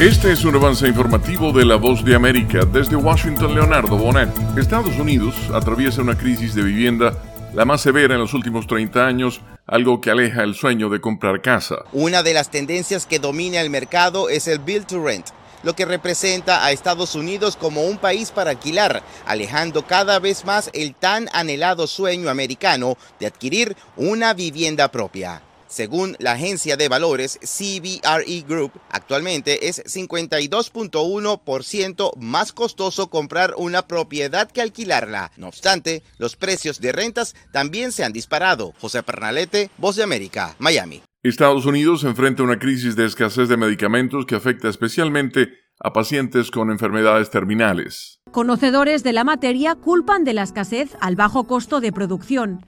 Este es un avance informativo de La Voz de América. Desde Washington, Leonardo Bonet. Estados Unidos atraviesa una crisis de vivienda la más severa en los últimos 30 años, algo que aleja el sueño de comprar casa. Una de las tendencias que domina el mercado es el Build to Rent, lo que representa a Estados Unidos como un país para alquilar, alejando cada vez más el tan anhelado sueño americano de adquirir una vivienda propia. Según la agencia de valores CBRE Group, actualmente es 52.1% más costoso comprar una propiedad que alquilarla. No obstante, los precios de rentas también se han disparado. José Pernalete, Voz de América, Miami. Estados Unidos enfrenta una crisis de escasez de medicamentos que afecta especialmente a pacientes con enfermedades terminales. Conocedores de la materia culpan de la escasez al bajo costo de producción.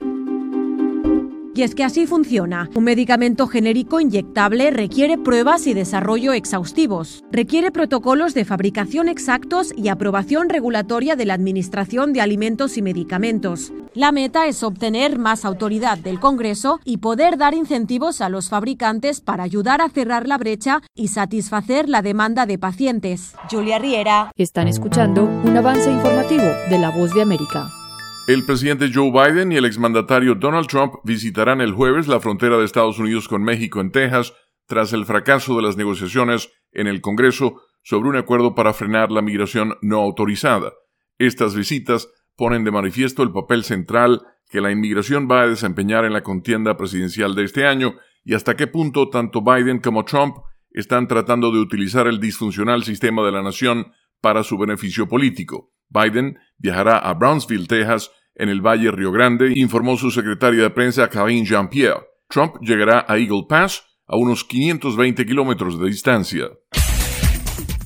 Y es que así funciona. Un medicamento genérico inyectable requiere pruebas y desarrollo exhaustivos. Requiere protocolos de fabricación exactos y aprobación regulatoria de la Administración de Alimentos y Medicamentos. La meta es obtener más autoridad del Congreso y poder dar incentivos a los fabricantes para ayudar a cerrar la brecha y satisfacer la demanda de pacientes. Julia Riera. Están escuchando un avance informativo de La Voz de América. El presidente Joe Biden y el exmandatario Donald Trump visitarán el jueves la frontera de Estados Unidos con México en Texas tras el fracaso de las negociaciones en el Congreso sobre un acuerdo para frenar la migración no autorizada. Estas visitas ponen de manifiesto el papel central que la inmigración va a desempeñar en la contienda presidencial de este año y hasta qué punto tanto Biden como Trump están tratando de utilizar el disfuncional sistema de la nación para su beneficio político. Biden viajará a Brownsville, Texas, en el Valle Río Grande, informó su secretaria de prensa Karine Jean-Pierre. Trump llegará a Eagle Pass, a unos 520 kilómetros de distancia.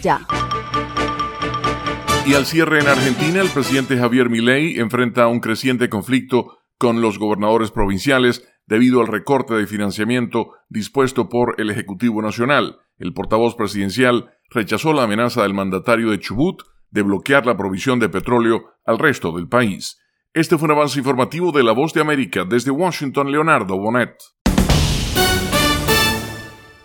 ya. Y al cierre en Argentina, el presidente Javier Milei enfrenta un creciente conflicto con los gobernadores provinciales debido al recorte de financiamiento dispuesto por el Ejecutivo Nacional. El portavoz presidencial rechazó la amenaza del mandatario de Chubut de bloquear la provisión de petróleo al resto del país. Este fue un avance informativo de La Voz de América desde Washington, Leonardo Bonet.